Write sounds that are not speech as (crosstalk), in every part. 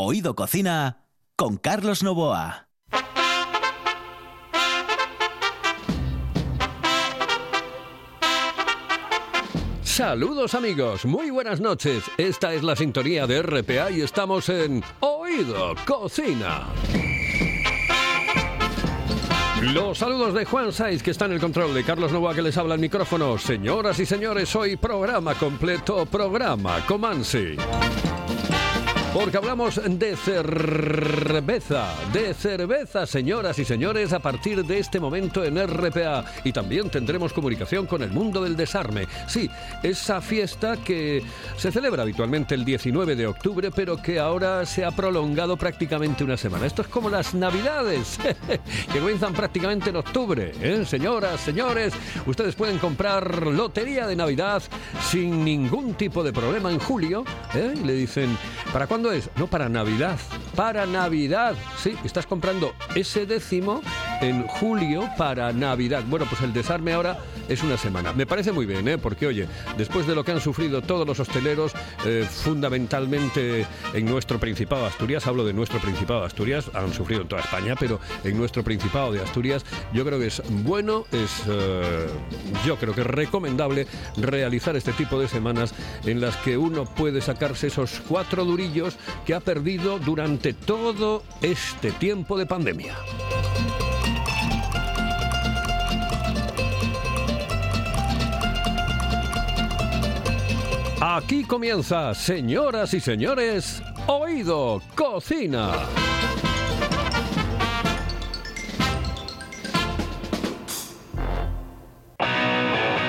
Oído Cocina con Carlos Novoa. Saludos amigos, muy buenas noches. Esta es la sintonía de RPA y estamos en Oído Cocina. Los saludos de Juan Saiz, que está en el control, de Carlos Novoa, que les habla el micrófono. Señoras y señores, hoy programa completo, programa Comansi. Porque hablamos de cerveza, de cerveza, señoras y señores, a partir de este momento en RPA. Y también tendremos comunicación con el mundo del desarme. Sí, esa fiesta que se celebra habitualmente el 19 de octubre, pero que ahora se ha prolongado prácticamente una semana. Esto es como las Navidades, (laughs) que comienzan prácticamente en octubre. ¿eh? Señoras, señores, ustedes pueden comprar lotería de Navidad sin ningún tipo de problema en julio. ¿eh? Y le dicen, ¿para cuándo? No, para Navidad. Para Navidad. Sí, estás comprando ese décimo en julio para Navidad. Bueno, pues el desarme ahora es una semana. Me parece muy bien, ¿eh? Porque, oye, después de lo que han sufrido todos los hosteleros, eh, fundamentalmente en nuestro Principado de Asturias, hablo de nuestro Principado de Asturias, han sufrido en toda España, pero en nuestro Principado de Asturias, yo creo que es bueno, es eh, yo creo que es recomendable realizar este tipo de semanas en las que uno puede sacarse esos cuatro durillos que ha perdido durante todo este tiempo de pandemia. Aquí comienza, señoras y señores, Oído Cocina.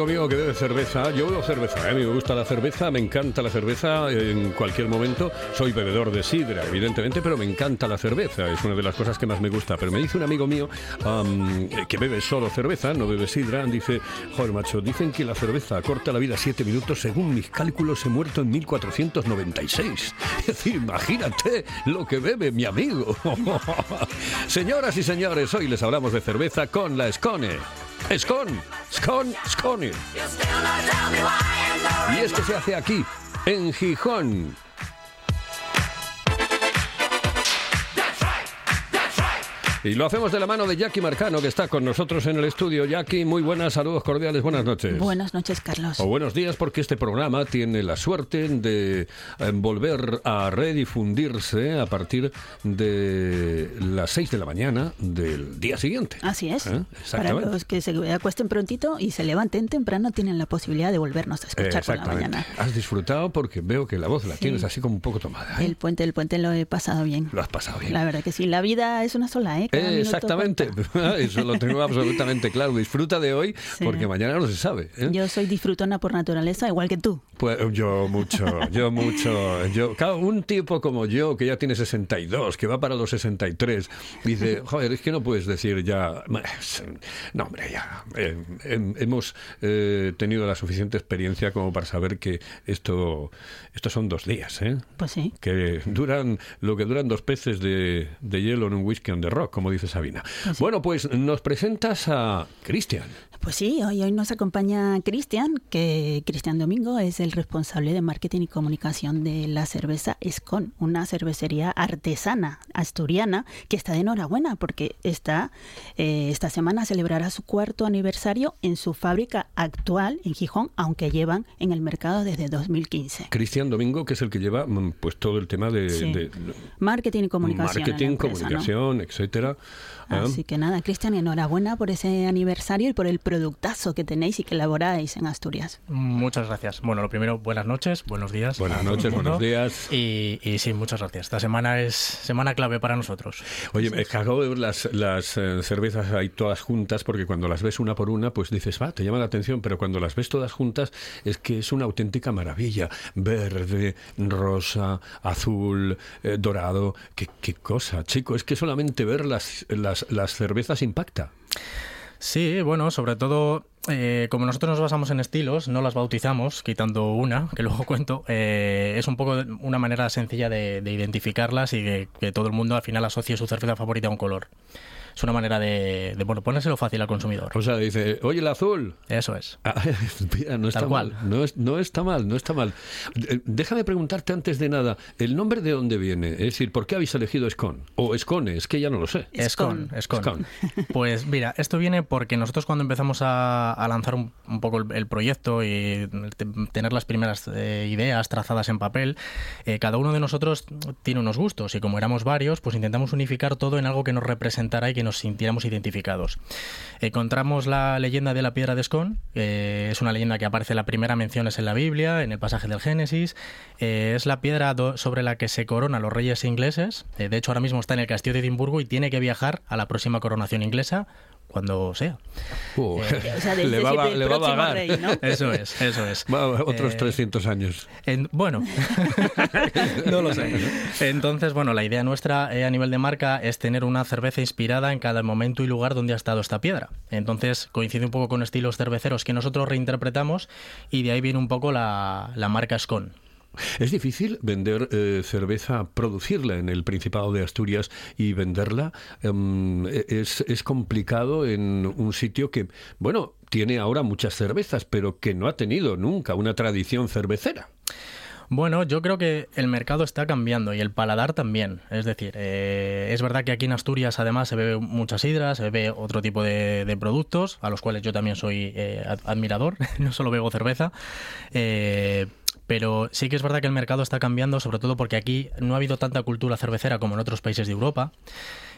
Amigo mío que bebe cerveza. Yo bebo cerveza, ¿eh? a mí me gusta la cerveza, me encanta la cerveza en cualquier momento. Soy bebedor de sidra, evidentemente, pero me encanta la cerveza, es una de las cosas que más me gusta. Pero me dice un amigo mío am, que bebe solo cerveza, no bebe sidra, dice, joder, macho, dicen que la cerveza corta la vida siete minutos, según mis cálculos he muerto en 1496. Es decir, imagínate lo que bebe mi amigo. (laughs) Señoras y señores, hoy les hablamos de cerveza con la Scone. Scon, Scon, Scone. Y esto se hace aquí, en Gijón. Y lo hacemos de la mano de Jackie Marcano, que está con nosotros en el estudio. Jackie, muy buenas, saludos cordiales, buenas noches. Buenas noches, Carlos. O buenos días, porque este programa tiene la suerte de eh, volver a redifundirse a partir de las 6 de la mañana del día siguiente. Así es. ¿Eh? Para los que se acuesten prontito y se levanten temprano tienen la posibilidad de volvernos a escuchar por la mañana. Has disfrutado porque veo que la voz la Sí. tienes así como un poco tomada. ¿eh? El puente, el puente lo he pasado bien. Lo has pasado bien. La verdad que sí. La vida es una sola, ¿eh, cada Eh, exactamente, cuenta. (laughs) eso lo tengo absolutamente claro. Disfruta de hoy Sí. porque mañana no se sabe. ¿eh? Yo soy disfrutona por naturaleza, igual que tú. Pues yo mucho, yo (laughs) mucho. Yo, claro, un tipo como yo, que ya tiene 62, que va para los 63, dice, (laughs) joder, es que no puedes decir ya... No, hombre, ya. eh, hem- hemos eh, tenido la suficiente experiencia como para saber que esto, esto son dos días, ¿eh? Pues sí. que duran lo que duran dos peces de, de hielo en un whisky on the rock, como dice Sabina. Bueno, pues nos presentas a Cristian. Pues sí, hoy, hoy nos acompaña Cristian, que Cristian Domingo es el responsable de marketing y comunicación de la cerveza Escon, una cervecería artesana asturiana que está de enhorabuena porque está, eh, esta semana celebrará su cuarto aniversario en su fábrica actual en Gijón, aunque llevan en el mercado desde 2015. Cristian Domingo, que es el que lleva mm, pues todo el tema de, Sí. de- Marketing y comunicación. marketing, empresa, ¿no? comunicación, etcétera. Ah, Así que nada, Cristian, enhorabuena por ese aniversario y por el productazo que tenéis y que elaboráis en Asturias. Muchas gracias. Bueno, lo primero, buenas noches, buenos días. Buenas noches, buenos días. Y, y sí, muchas gracias. Esta semana es semana clave para nosotros. Oye, es que acabo de ver las, las eh, cervezas ahí todas juntas, porque cuando las ves una por una, pues dices, va, te llama la atención, pero cuando las ves todas juntas, es que es una auténtica maravilla. Verde, rosa, azul, eh, dorado. ¿Qué, qué cosa, chico, es que solamente ver las, las, las cervezas impacta. Sí, bueno, sobre todo, eh, como nosotros nos basamos en estilos, no las bautizamos, quitando una, que luego cuento, eh, es un poco una manera sencilla de, de identificarlas y de que todo el mundo al final asocie su cerveza favorita a un color. Es una manera de, de bueno, ponérselo fácil al consumidor. O sea, dice, oye, el azul. Eso es. (laughs) Ah, mira, no está Tal cual. mal. No, es- no está mal, no está mal. Eh, Déjame preguntarte antes de nada, ¿el nombre de dónde viene? Es decir, ¿por qué habéis elegido Scone? O Scone, es que ya no lo sé. Escon, Escon. Escon. (laughs) Pues mira, esto viene porque nosotros cuando empezamos a, a lanzar un, un poco el, el proyecto y te- tener las primeras eh, ideas trazadas en papel, eh, cada uno de nosotros tiene unos gustos y como éramos varios, pues intentamos unificar todo en algo que nos representara y que nos sintiéramos identificados. Encontramos la leyenda de la piedra de Escon, eh, es una leyenda que aparece la primera mención en la Biblia, en el pasaje del Génesis, eh, es la piedra sobre la que se coronan los reyes ingleses, eh, de hecho ahora mismo está en el castillo de Edimburgo y tiene que viajar a la próxima coronación inglesa cuando sea. Uh, (laughs) O sea, desde le va, a- le va vagar. rey, ¿no? Eso es, eso es. Va, otros Eh, 300 años. en- bueno, (laughs) no lo sé. Entonces, bueno, la idea nuestra eh, a nivel de marca es tener una cerveza inspirada en cada momento y lugar donde ha estado esta piedra. Entonces, coincide un poco con estilos cerveceros que nosotros reinterpretamos y de ahí viene un poco la, la marca Scone. ¿Es difícil vender eh, cerveza, producirla en el Principado de Asturias y venderla? Em, es, es complicado en un sitio que, bueno, tiene ahora muchas cervezas, pero que no ha tenido nunca una tradición cervecera. Bueno, yo creo que el mercado está cambiando y el paladar también. Es decir, eh, es verdad que aquí en Asturias además se bebe mucha sidra, se bebe otro tipo de, productos, a los cuales yo también soy eh, ad- admirador, (laughs) no solo bebo cerveza. Eh, pero sí que es verdad que el mercado está cambiando, sobre todo porque aquí no ha habido tanta cultura cervecera como en otros países de Europa.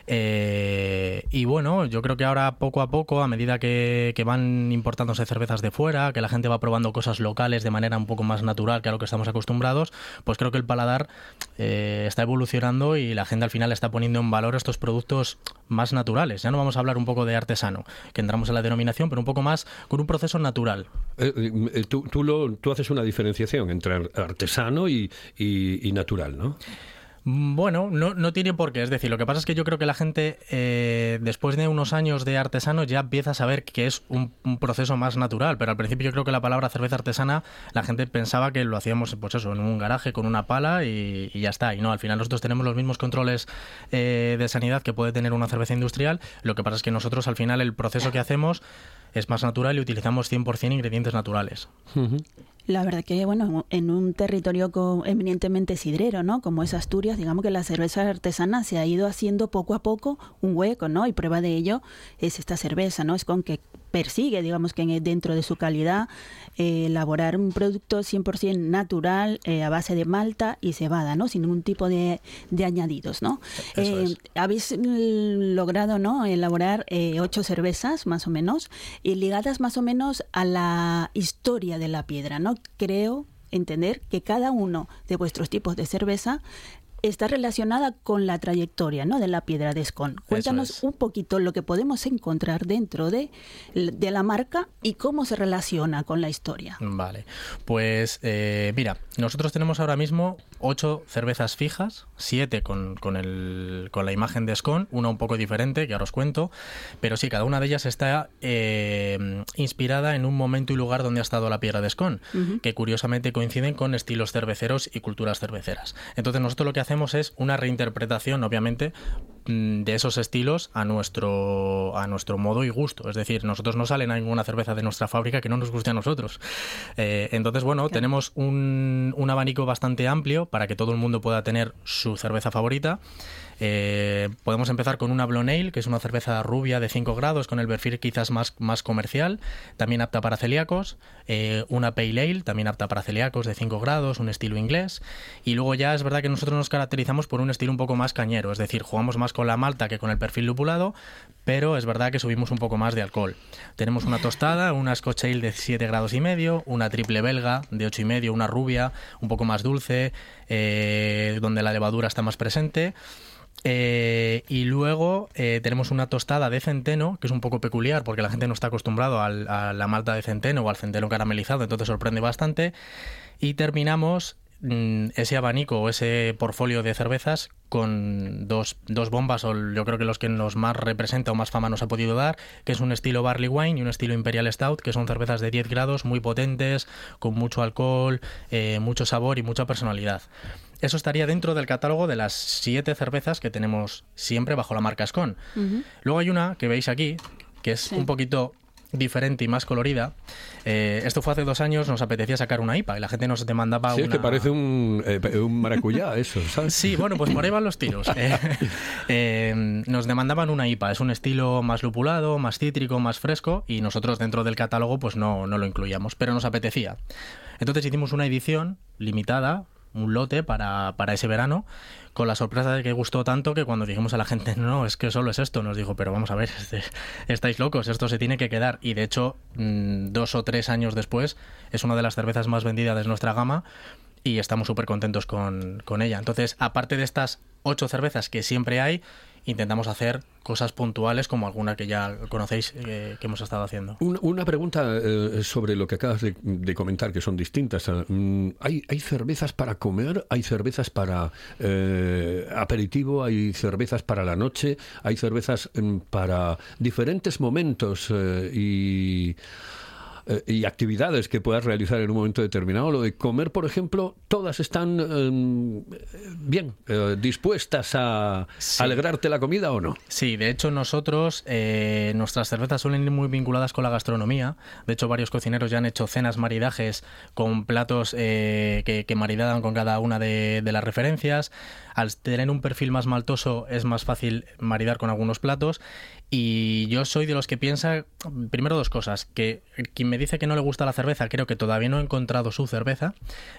Eh, y bueno, yo creo que ahora poco a poco, a medida que, van importándose cervezas de fuera, que la gente va probando cosas locales de manera un poco más natural que a lo que estamos acostumbrados, pues creo que el paladar eh, está evolucionando y la gente al final está poniendo en valor estos productos más naturales. Ya no vamos a hablar un poco de artesano, que entramos en la denominación, pero un poco más con un proceso natural. Eh, eh, tú, haces una diferenciación entre ar- artesano y natural, ¿no? Mm, Bueno, no, no tiene por qué. Es decir, lo que pasa es que yo creo que la gente, eh, después de unos años de artesano, ya empieza a saber que es un, un proceso más natural. Pero al principio yo creo que la palabra cerveza artesana, la gente pensaba que lo hacíamos, pues eso, en un garaje con una pala y, ya está. Y no, al final nosotros tenemos los mismos controles eh, de sanidad que puede tener una cerveza industrial. Lo que pasa es que nosotros, al final, el proceso que hacemos es más natural y utilizamos 100% ingredientes naturales. La verdad que, bueno, en un territorio eminentemente sidrero, ¿no? Como es Asturias, digamos que la cerveza artesana se ha ido haciendo poco a poco un hueco, ¿no? Y prueba de ello es esta cerveza, ¿no? Es con que persigue, digamos que en- dentro de su calidad, eh, elaborar un producto 100% natural eh, a base de malta y cebada, ¿no? Sin ningún tipo de, de añadidos, ¿no? Eh, habéis mm, logrado, ¿no? Elaborar ocho cervezas, más o menos, y ligadas más o menos a la historia de la piedra, ¿no? Creo entender que cada uno de vuestros tipos de cerveza está relacionada con la trayectoria ¿no? de la piedra de Scone. Cuéntanos un poquito lo que podemos encontrar dentro de, de, la marca y cómo se relaciona con la historia. Vale, pues eh, mira, nosotros tenemos ahora mismo ocho cervezas fijas, siete con, con, el, con la imagen de Scone, una un poco diferente, que ahora os cuento, pero sí, cada una de ellas está eh, inspirada en un momento y lugar donde ha estado la piedra de Scone, que curiosamente coinciden con estilos cerveceros y culturas cerveceras. Entonces nosotros lo que hacemos es una reinterpretación, obviamente, de esos estilos a nuestro a nuestro modo y gusto. Es decir, nosotros no sale ninguna cerveza de nuestra fábrica que no nos guste a nosotros. Eh, entonces, bueno, tenemos un, un abanico bastante amplio para que todo el mundo pueda tener su cerveza favorita. Eh, podemos empezar con una Blonde Ale, que es una cerveza rubia de 5 grados, con el perfil quizás más, más comercial, también apta para celíacos. Eh, una Pale Ale, también apta para celíacos, de 5 grados, un estilo inglés. Y luego ya es verdad que nosotros nos caracterizamos por un estilo un poco más cañero, es decir, jugamos más con la malta que con el perfil lupulado, pero es verdad que subimos un poco más de alcohol. Tenemos una tostada, una Scotch Ale de 7 grados y medio, una triple belga de 8 y medio, una rubia, un poco más dulce, eh, donde la levadura está más presente. Eh, y luego eh, tenemos una tostada de centeno, que es un poco peculiar porque la gente no está acostumbrado a la malta de centeno o al centeno caramelizado, entonces sorprende bastante. Y terminamos mm, ese abanico o ese portfolio de cervezas con dos, dos, bombas, o yo creo que los que nos más representa o más fama nos ha podido dar, que es un estilo Barley Wine y un estilo Imperial Stout, que son cervezas de 10 grados, muy potentes, con mucho alcohol, eh, mucho sabor y mucha personalidad. Eso estaría dentro del catálogo de las siete cervezas que tenemos siempre bajo la marca Scone. Luego hay una que veis aquí, que es un poquito diferente y más colorida. Eh, esto fue hace dos años, nos apetecía sacar una IPA y la gente nos demandaba sí, una... es que parece un, eh, un maracuyá eso, ¿sabes? Sí, bueno, pues por ahí van los (laughs) tiros. (laughs) Eh, nos demandaban una IPA, es un estilo más lupulado, más cítrico, más fresco y nosotros dentro del catálogo pues no, no lo incluíamos, pero nos apetecía. Entonces hicimos una edición limitada, un lote para, para ese verano, con la sorpresa de que gustó tanto que cuando dijimos a la gente, no, es que solo es esto, nos dijo, pero vamos a ver, (laughs) este, estáis locos, esto se tiene que quedar. Y de hecho, mm, dos o tres años después, es una de las cervezas más vendidas de nuestra gama y estamos súper contentos con, con ella. Entonces, aparte de estas ocho cervezas que siempre hay, intentamos hacer cosas puntuales como alguna que ya conocéis eh, que hemos estado haciendo. Una, pregunta eh, sobre lo que acabas de, comentar, que son distintas. Mm, ¿Hay, ¿Hay, cervezas para comer? ¿Hay cervezas para eh, aperitivo? ¿Hay cervezas para la noche? ¿Hay cervezas mm, para diferentes momentos? y eh, y actividades que puedas realizar en un momento determinado. Lo de comer, por ejemplo, todas están em, bien eh, dispuestas a alegrarte la comida o no. Sí, de hecho nosotros, eh, nuestras cervezas suelen ir muy vinculadas con la gastronomía. De hecho, varios cocineros ya han hecho cenas, maridajes con platos que, que, maridaban con cada una de, de las referencias. Al tener un perfil más maltoso es más fácil maridar con algunos platos y yo soy de los que piensa, primero dos cosas, que quien me dice que no le gusta la cerveza, creo que todavía no ha encontrado su cerveza.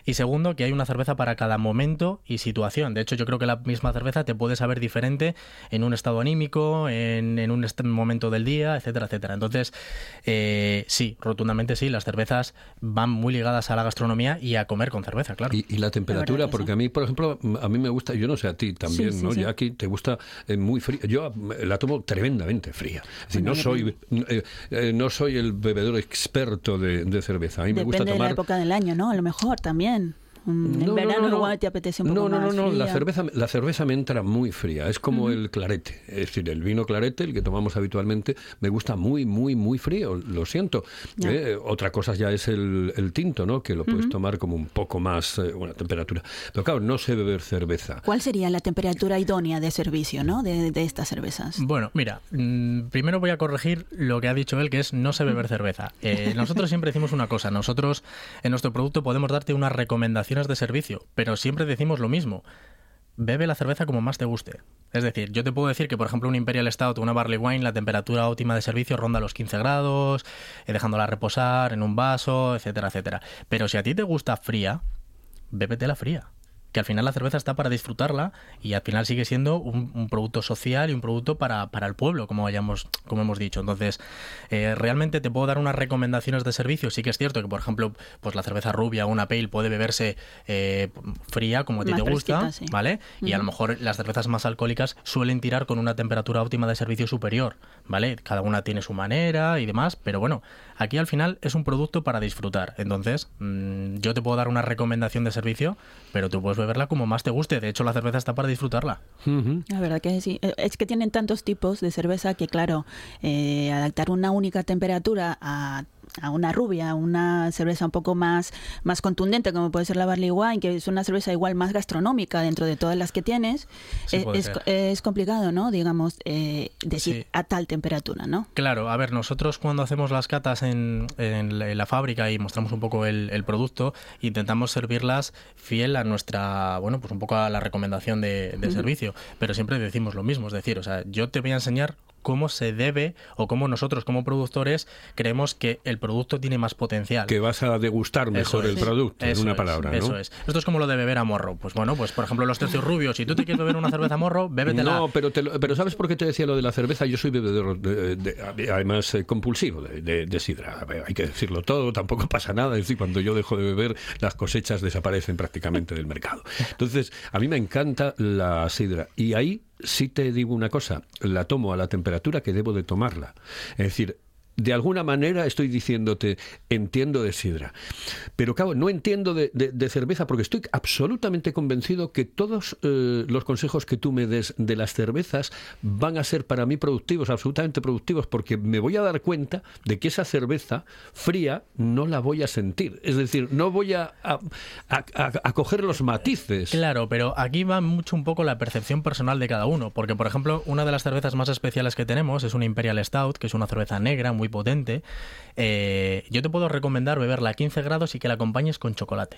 Y segundo, que hay una cerveza para cada momento y situación. De hecho, yo creo que la misma cerveza te puede saber diferente en un estado anímico, en, en un momento del día, etcétera, etcétera. Entonces, eh, sí, rotundamente sí, las cervezas van muy ligadas a la gastronomía y a comer con cerveza, claro. Y, la temperatura, porque a mí, por ejemplo, a mí me gusta, yo no sé a ti también, ¿no? Ya aquí te gusta eh, muy frío. Yo la tomo tremendamente fría. no soy, eh, eh, no soy el bebedor experto de, cerveza. A mí me gusta tomar... de la época del año, ¿no? A lo mejor también. Mm, en verano no, te apetece un poco no, no, no, no, la cerveza, la cerveza me entra muy fría, es como el clarete, es decir, el vino clarete, el que tomamos habitualmente, me gusta muy, muy, muy frío, lo siento. Eh, otra cosa ya es el, el, tinto, ¿no? Que lo puedes tomar como un poco más, eh, una temperatura. Pero claro, no sé beber cerveza. ¿Cuál sería la temperatura idónea de servicio, ¿no? De, de estas cervezas. Bueno, mira, mm, primero voy a corregir lo que ha dicho él, que es no sé beber cerveza. Eh, nosotros siempre decimos una cosa, nosotros en nuestro producto podemos darte una recomendación de servicio, pero siempre decimos lo mismo. Bebe la cerveza como más te guste. Es decir, yo te puedo decir que, por ejemplo, un Imperial Stout o una Barley Wine, la temperatura óptima de servicio ronda los 15 grados, eh, dejándola reposar en un vaso, etcétera, etcétera. Pero si a ti te gusta fría, bébete la fría. Que al final la cerveza está para disfrutarla y al final sigue siendo un, producto social y un producto para, para, el pueblo, como, hayamos, como hemos dicho. Entonces, eh, realmente te puedo dar unas recomendaciones de servicio. Sí que es cierto que, por ejemplo, pues la cerveza rubia o una pale puede beberse eh, fría, como a ti te gusta, ¿vale? Y a lo mejor las cervezas más alcohólicas suelen tirar con una temperatura óptima de servicio superior, ¿vale? Cada una tiene su manera y demás, pero bueno, aquí al final es un producto para disfrutar. Entonces, mm, yo te puedo dar una recomendación de servicio, pero tú puedes beberla como más te guste. De hecho, la cerveza está para disfrutarla. La verdad que sí. Eh, es que tienen tantos tipos de cerveza que, claro, eh, adaptar una única temperatura a a una rubia, una cerveza un poco más, más contundente, como puede ser la Barley Wine, que es una cerveza igual más gastronómica dentro de todas las que tienes, eh, es, es, complicado, ¿no? Digamos, eh, decir a tal temperatura, ¿no? Claro, a ver, nosotros cuando hacemos las catas en, en la fábrica y mostramos un poco el, el, producto, intentamos servirlas fiel a nuestra, bueno, pues un poco a la recomendación de, servicio, pero siempre decimos lo mismo, es decir, o sea, yo te voy a enseñar cómo se debe o cómo nosotros como productores creemos que el producto tiene más potencial. Que vas a degustar mejor el producto, en una palabra. ¿no? Eso es. Esto es como lo de beber a morro. Pues bueno, pues por ejemplo los tercios rubios, si tú te quieres beber una cerveza a morro, bébetela. No, pero, pero ¿sabes por qué te decía lo de la cerveza? Yo soy bebedor, además eh, compulsivo de, sidra. Hay que decirlo todo, tampoco pasa nada. Es decir, cuando yo dejo de beber, las cosechas desaparecen prácticamente del mercado. Entonces, a mí me encanta la sidra. Y ahí si te digo una cosa, la tomo a la temperatura que debo de tomarla. Es decir, de alguna manera estoy diciéndote, entiendo de sidra. Pero claro, no entiendo de, cerveza porque estoy absolutamente convencido que todos eh, los consejos que tú me des de las cervezas van a ser para mí productivos, absolutamente productivos, porque me voy a dar cuenta de que esa cerveza fría no la voy a sentir. Es decir, no voy a, a, coger los matices. Claro, pero aquí va mucho un poco la percepción personal de cada uno. Porque, por ejemplo, una de las cervezas más especiales que tenemos es una Imperial Stout, que es una cerveza negra, muy potente, eh, yo te puedo recomendar beberla a 15 grados y que la acompañes con chocolate.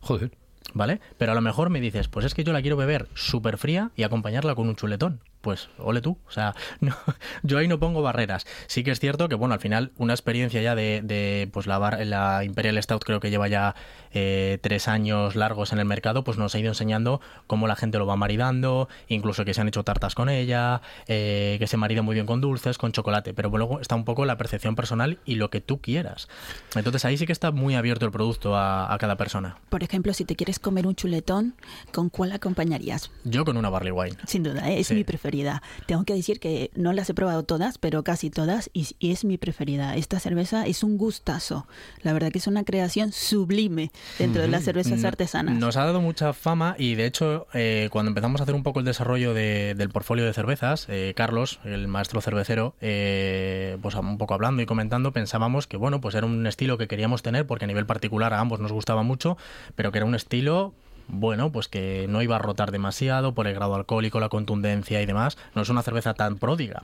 Joder. ¿Vale? Pero a lo mejor me dices, pues es que yo la quiero beber súper fría y acompañarla con un chuletón pues ole tú. O sea, (laughs) no, yo ahí no pongo barreras. Sí que es cierto que, bueno, al final una experiencia ya de, de pues la, la Imperial Stout creo que lleva ya eh, tres años largos en el mercado, pues nos ha ido enseñando cómo la gente lo va maridando, incluso que se han hecho tartas con ella, eh, que se marida muy bien con dulces, con chocolate, pero luego está un poco la percepción personal y lo que tú quieras. Entonces ahí sí que está muy abierto el producto a, cada persona. Por ejemplo, si te quieres comer un chuletón, ¿con cuál acompañarías? Yo con una barley wine. Sin duda, ¿eh? es mi preferida. Tengo que decir que no las he probado todas, pero casi todas, y, es mi preferida. Esta cerveza es un gustazo. La verdad que es una creación sublime dentro de las cervezas artesanas. Nos ha dado mucha fama y de hecho eh, cuando empezamos a hacer un poco el desarrollo del portfolio de cervezas, eh, Carlos, el maestro cervecero, eh, pues un poco hablando y comentando, pensábamos que bueno, pues era un estilo que queríamos tener porque a nivel particular a ambos nos gustaba mucho, pero que era un estilo bueno, pues que no iba a rotar demasiado por el grado alcohólico, la contundencia y demás. No es una cerveza tan pródiga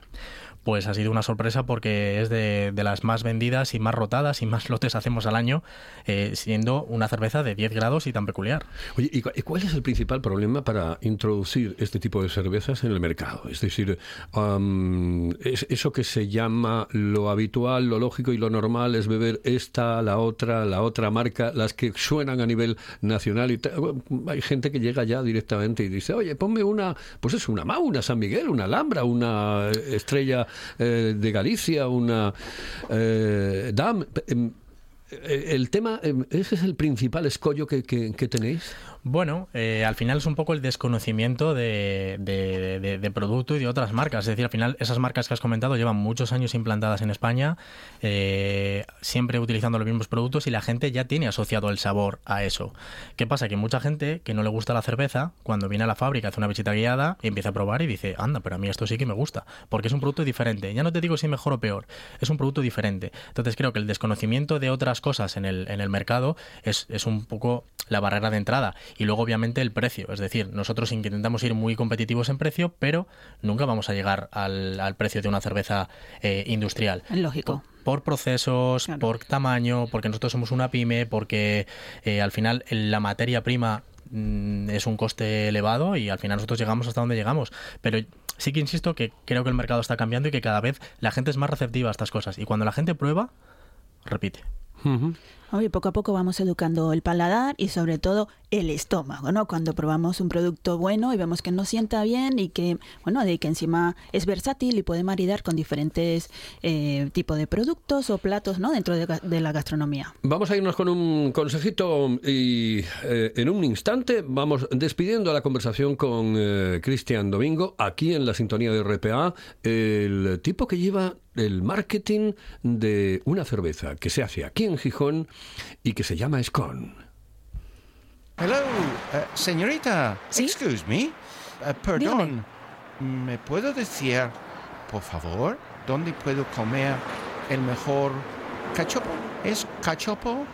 pues ha sido una sorpresa porque es de, las más vendidas y más rotadas y más lotes hacemos al año, eh, siendo una cerveza de 10 grados y tan peculiar. Oye, ¿y cuál es el principal problema para introducir este tipo de cervezas en el mercado? Es decir, es eso que se llama lo habitual, lo lógico y lo normal es beber esta, la otra, la otra marca, las que suenan a nivel nacional. y Hay gente que llega ya directamente y dice, oye, ponme una, pues es una MAU, una San Miguel, una Alhambra, una estrella eh, de Galicia, una eh, DAM. Em, eh, el tema, em, ese es el principal escollo que, que tenéis. Bueno, eh, al final es un poco el desconocimiento de, de, producto y de otras marcas. Es decir, al final esas marcas que has comentado llevan muchos años implantadas en España, eh, siempre utilizando los mismos productos y la gente ya tiene asociado el sabor a eso. ¿Qué pasa? Que mucha gente que no le gusta la cerveza, cuando viene a la fábrica, hace una visita guiada, y empieza a probar y dice, anda, pero a mí esto sí que me gusta, porque es un producto diferente. Ya no te digo si mejor o peor, es un producto diferente. Entonces creo que el desconocimiento de otras cosas en el, en el mercado es, es un poco la barrera de entrada y luego obviamente el precio. Es decir, nosotros intentamos ir muy competitivos en precio, pero nunca vamos a llegar al, precio de una cerveza eh, industrial. Lógico. Por, procesos, por tamaño, porque nosotros somos una pyme, porque eh, al final la materia prima mm, es un coste elevado y al final nosotros llegamos hasta donde llegamos. Pero sí que insisto que creo que el mercado está cambiando y que cada vez la gente es más receptiva a estas cosas. Y cuando la gente prueba, repite. Poco a poco vamos educando el paladar y sobre todo el estómago, ¿no? Cuando probamos un producto bueno y vemos que nos sienta bien y que, bueno, de que encima es versátil y puede maridar con diferentes eh, tipos de productos o platos, ¿no? Dentro de, la gastronomía. Vamos a irnos con un consejito y eh, en un instante vamos despidiendo la conversación con eh, Cristian Domingo aquí en la sintonía de RPA, el tipo que lleva el marketing de una cerveza que se hace aquí en Gijón y que se llama Scone. Hello, uh, señorita. Excuse me. Uh, perdón. ¿Me puedo decir, por favor, dónde puedo comer el mejor cachopo? ¿Es cachopo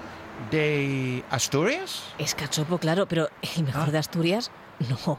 de Asturias? Es cachopo, claro, pero el mejor ah. de Asturias, no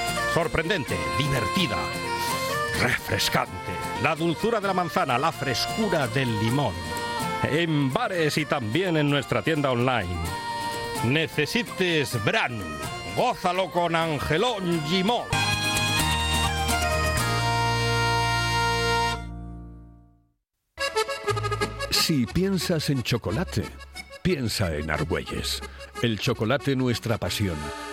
Sorprendente, divertida, refrescante. La dulzura de la manzana, la frescura del limón. En bares y también en nuestra tienda online. Necesites Bran. Gózalo con Angelón Gimón. Si piensas en chocolate, piensa en Argüelles. El chocolate nuestra pasión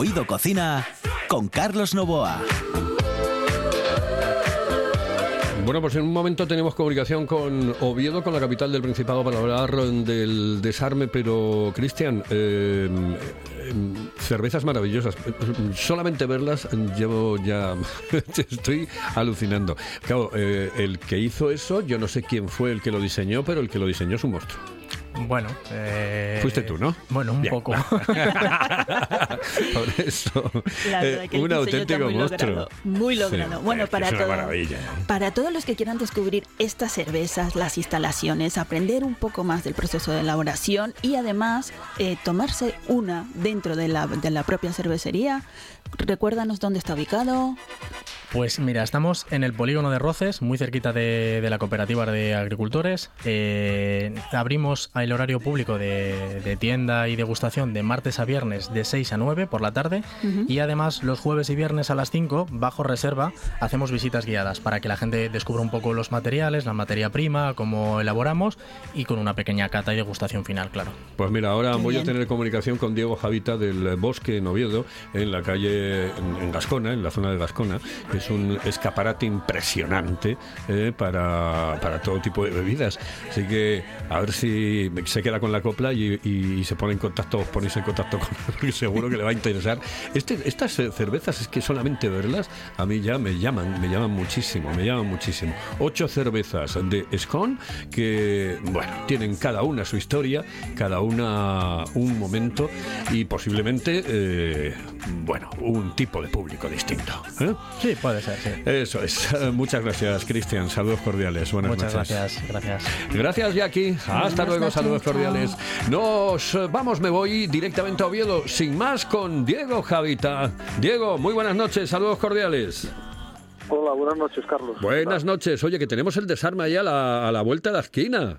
Oído Cocina con Carlos Novoa. Bueno, pues en un momento tenemos comunicación con Oviedo, con la capital del Principado, para hablar del desarme, pero Cristian, eh, cervezas maravillosas. Solamente verlas llevo ya. (laughs) estoy alucinando. Claro, eh, el que hizo eso, yo no sé quién fue el que lo diseñó, pero el que lo diseñó es un monstruo. Bueno, eh, fuiste tú, ¿no? Bueno, un poco. (laughs) Por eso, eh, un auténtico monstruo. muy logrado. bueno, para, ¿eh? para todos los que quieran descubrir estas cervezas, las instalaciones, aprender un poco más del proceso de elaboración y además tomarse una dentro de la, de la propia cervecería, recuérdanos dónde está ubicado. Pues mira, estamos en el polígono de Roces, muy cerquita de, la cooperativa de agricultores. Eh, abrimos el horario público de, tienda y degustación de martes a viernes de 6 a 9 por la tarde y además los jueves y viernes a las 5, bajo reserva, hacemos visitas guiadas para que la gente descubra un poco los materiales, la materia prima, cómo elaboramos y con una pequeña cata y degustación final, claro. Pues mira, ahora voy a tener comunicación con Diego Javita del Bosque en Oviedo, en la calle, en, Gascona, en la zona de Gascona es un escaparate impresionante eh, para, para, todo tipo de bebidas. Así que a ver si se queda con la copla y, se pone en contacto, os ponéis en contacto con (laughs) porque seguro que le va a interesar. Este, estas cervezas es que solamente verlas a mí ya me llaman, me llaman muchísimo, me llaman muchísimo. Ocho cervezas de Scone que, bueno, tienen cada una su historia, cada una un momento y posiblemente, eh, bueno, un tipo de público distinto. ¿eh? Sí, puede ser, sí. Eso es. (laughs) Muchas gracias, Cristian. Saludos cordiales. Buenas Muchas gracias, gracias. Gracias, Jackie. Hasta luego, saludos cordiales. Nos vamos, me voy directamente a Oviedo, sin más, con Diego Javita. Diego, muy buenas noches, saludos cordiales. Hola, buenas noches, Carlos. Buenas noches. Oye, que tenemos el desarme ahí a la, a la vuelta de la esquina.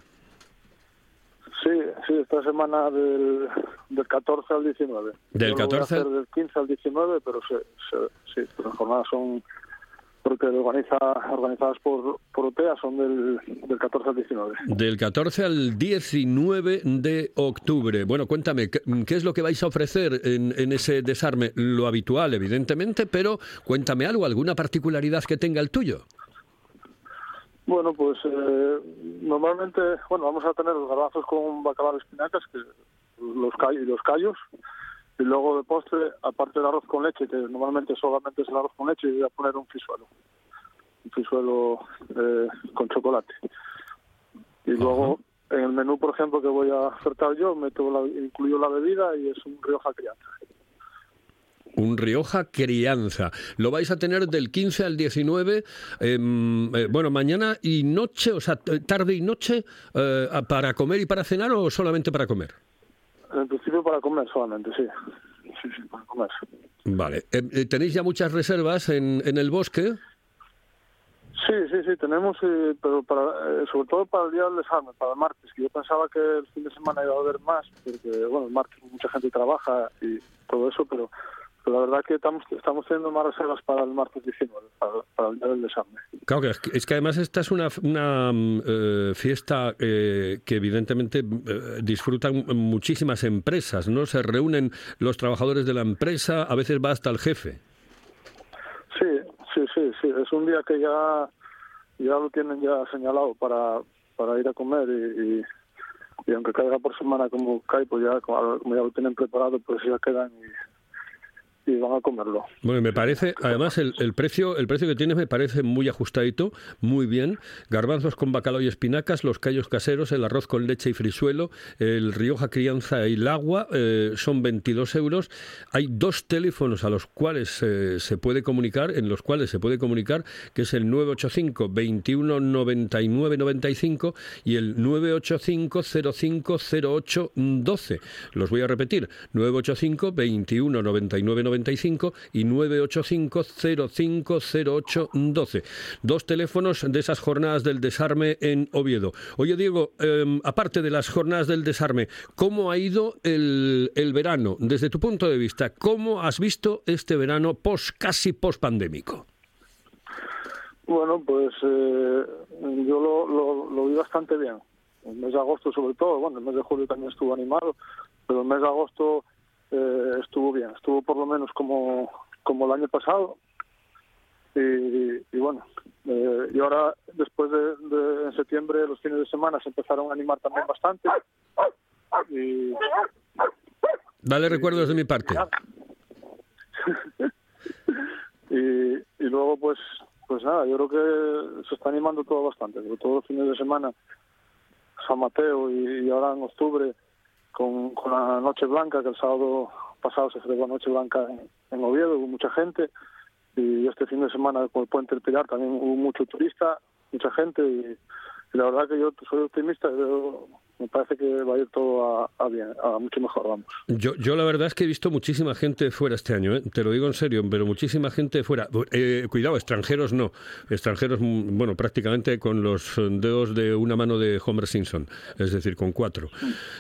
Sí, sí, esta semana del, del 14 al 19. ¿Del 14? del 15 al 19, pero sí, sí, las jornadas son porque organiza, organizadas por, por UTEA son del, del 14 al 19. Del 14 al 19 de octubre. Bueno, cuéntame, ¿qué, es lo que vais a ofrecer en, en, ese desarme? Lo habitual, evidentemente, pero cuéntame algo, alguna particularidad que tenga el tuyo. Bueno, pues eh, normalmente, bueno, vamos a tener los garbanzos con bacalao espinacas, que los callos los callos, y luego de postre, aparte del arroz con leche, que normalmente solamente es el arroz con leche, voy a poner un frisuelo, un frisuelo eh, con chocolate. Y luego en el menú, por ejemplo, que voy a ofertar yo, meto la, incluyo la bebida y es un Rioja crianza. Un Rioja Crianza. Lo vais a tener del 15 al 19, em, eh, bueno, mañana y noche, o sea, tarde y noche, eh, para comer y para cenar o solamente para comer. En principio para comer solamente, sí. Sí, sí, para comer. Vale. Eh, eh, ¿Tenéis ya muchas reservas en, en el bosque? Sí, sí, sí, tenemos, eh, pero para, eh, sobre todo para el día del desarme, para el martes, que yo pensaba que el fin de semana iba a haber más, porque, bueno, el martes mucha gente trabaja y todo eso, pero la verdad que estamos, estamos teniendo más reservas para el martes 19, para, para el día del desarme. Claro, que es, que, es que además esta es una, una mm, eh, fiesta eh, que evidentemente eh, disfrutan muchísimas empresas, ¿no? Se reúnen los trabajadores de la empresa, a veces va hasta el jefe. Sí, sí, sí, sí, es un día que ya, ya lo tienen ya señalado para, para ir a comer y, y, y aunque caiga por semana como cae, pues ya como ya lo tienen preparado, pues ya quedan y, y van a comerlo. Bueno, me parece, además el, el precio el precio que tienes me parece muy ajustadito, muy bien. Garbanzos con bacalao y espinacas, los callos caseros, el arroz con leche y frisuelo, el Rioja Crianza y el agua, eh, son 22 euros. Hay dos teléfonos a los cuales eh, se puede comunicar, en los cuales se puede comunicar, que es el 985 21 99 95 y el 985 05 08 12. Los voy a repetir, 985 21 99 95 y 985 05 08 12. Dos teléfonos de esas jornadas del desarme en Oviedo. Oye, Diego, eh, aparte de las jornadas del desarme, ¿cómo ha ido el, el verano? Desde tu punto de vista, ¿cómo has visto este verano post, casi post pandémico? Bueno, pues eh, yo lo, lo vi bastante bien. El mes de agosto sobre todo, bueno, el mes de julio también estuvo animado, pero el mes de agosto eh, estuvo bien, estuvo por lo menos como, como el año pasado. Y, y bueno, eh, y ahora después de, de en septiembre los fines de semana se empezaron a animar también bastante. Y, Dale recuerdos de mi parte. (laughs) y, y luego pues pues nada yo creo que se está animando todo bastante sobre todo los fines de semana San Mateo y, y ahora en octubre con, con la Noche Blanca que el sábado pasado se celebró Noche Blanca en, en Oviedo hubo mucha gente y este fin de semana con el Puente del Pilar también hubo mucho turista mucha gente y, y la verdad que yo soy optimista yo, me parece que va a ir todo a, a bien a mucho mejor vamos Yo, yo la verdad es que he visto muchísima gente fuera este año, ¿eh? te lo digo en serio, pero muchísima gente fuera. Eh, cuidado, extranjeros no. Extranjeros, mm, bueno, prácticamente con los dedos de una mano de Homer Simpson, es decir, con cuatro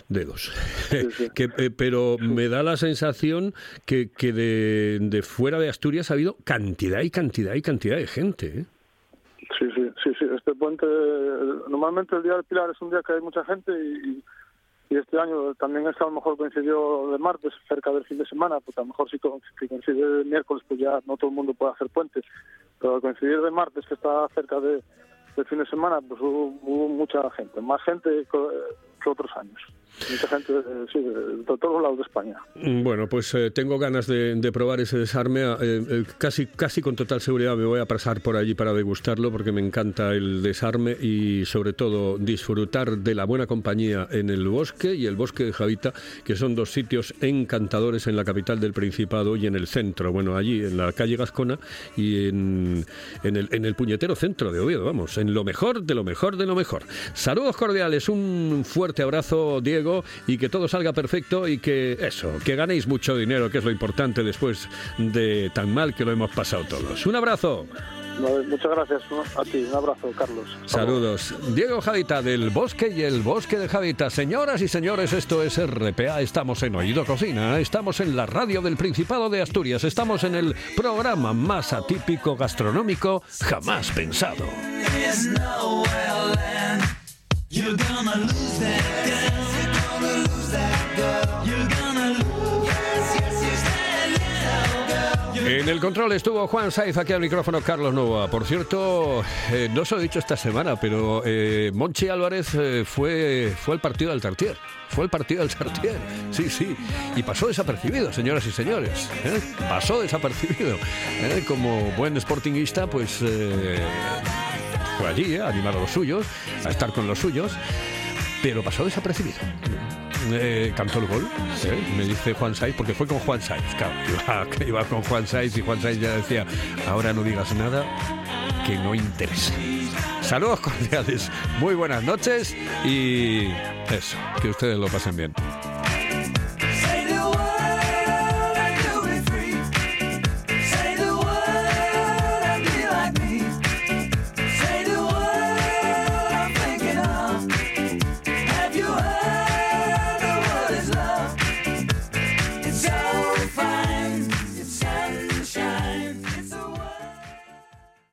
dedos. (laughs) que, eh, pero me da la sensación que, que de, de fuera de Asturias ha habido cantidad y cantidad y cantidad de gente. Sí, sí, sí, sí. Este puente, normalmente el Día del Pilar es un día que hay mucha gente y, este año también es a lo mejor coincidió de martes, cerca del fin de semana, porque a lo mejor si coincide el miércoles, pues ya no todo el mundo puede hacer puentes. Pero al coincidir de martes, que está cerca de, del fin de semana, pues hubo, hubo mucha gente, más gente que, otros años. Mucha gente, eh, sí, de, todos lados de España. Mm, Bueno, pues eh, tengo ganas de, de probar ese desarme. eh, eh, casi, casi con total seguridad me voy a pasar por allí para degustarlo porque me encanta el desarme y sobre todo disfrutar de la buena compañía en el bosque y el bosque de Javita, que son dos sitios encantadores en la capital del Principado y en el centro. Bueno, allí en la calle Gascona y en, en el, en el puñetero centro de Oviedo, vamos, en lo mejor de lo mejor de lo mejor. Saludos cordiales, un fuerte abrazo, Diego, y que todo salga perfecto y que eso, que ganéis mucho dinero, que es lo importante después de tan mal que lo hemos pasado todos. Un abrazo. Muchas gracias a ti. Un abrazo, Carlos. Saludos. Diego Javita del Bosque y el Bosque de Javita. Señoras y señores, esto es RPA. Estamos en Oído Cocina. Estamos en la radio del Principado de Asturias. Estamos en el programa más atípico gastronómico jamás pensado. You're gonna lose that girl. You're gonna lose that girl. You're gonna lose. Yes, yes, yes. En el control estuvo Juan Saiz, aquí al micrófono Carlos Nova. Por cierto, eh, no se lo he dicho esta semana, pero eh, Monchi Álvarez eh, fue, fue el partido del Tartier. Fue el partido del Tartier. Sí, sí. Y pasó desapercibido, señoras y señores. Pasó desapercibido. Como buen sportingista, pues eh, allí ¿eh? a animar a los suyos, a estar con los suyos, pero pasó desapercibido. Eh, cantó el gol, ¿eh? me dice Juan Saiz, porque fue con Juan Saiz, claro, (laughs) iba, iba con Juan Saiz y Juan Saiz ya decía, ahora no digas nada que no interesa. Saludos cordiales, muy buenas noches y eso, que ustedes lo pasen bien.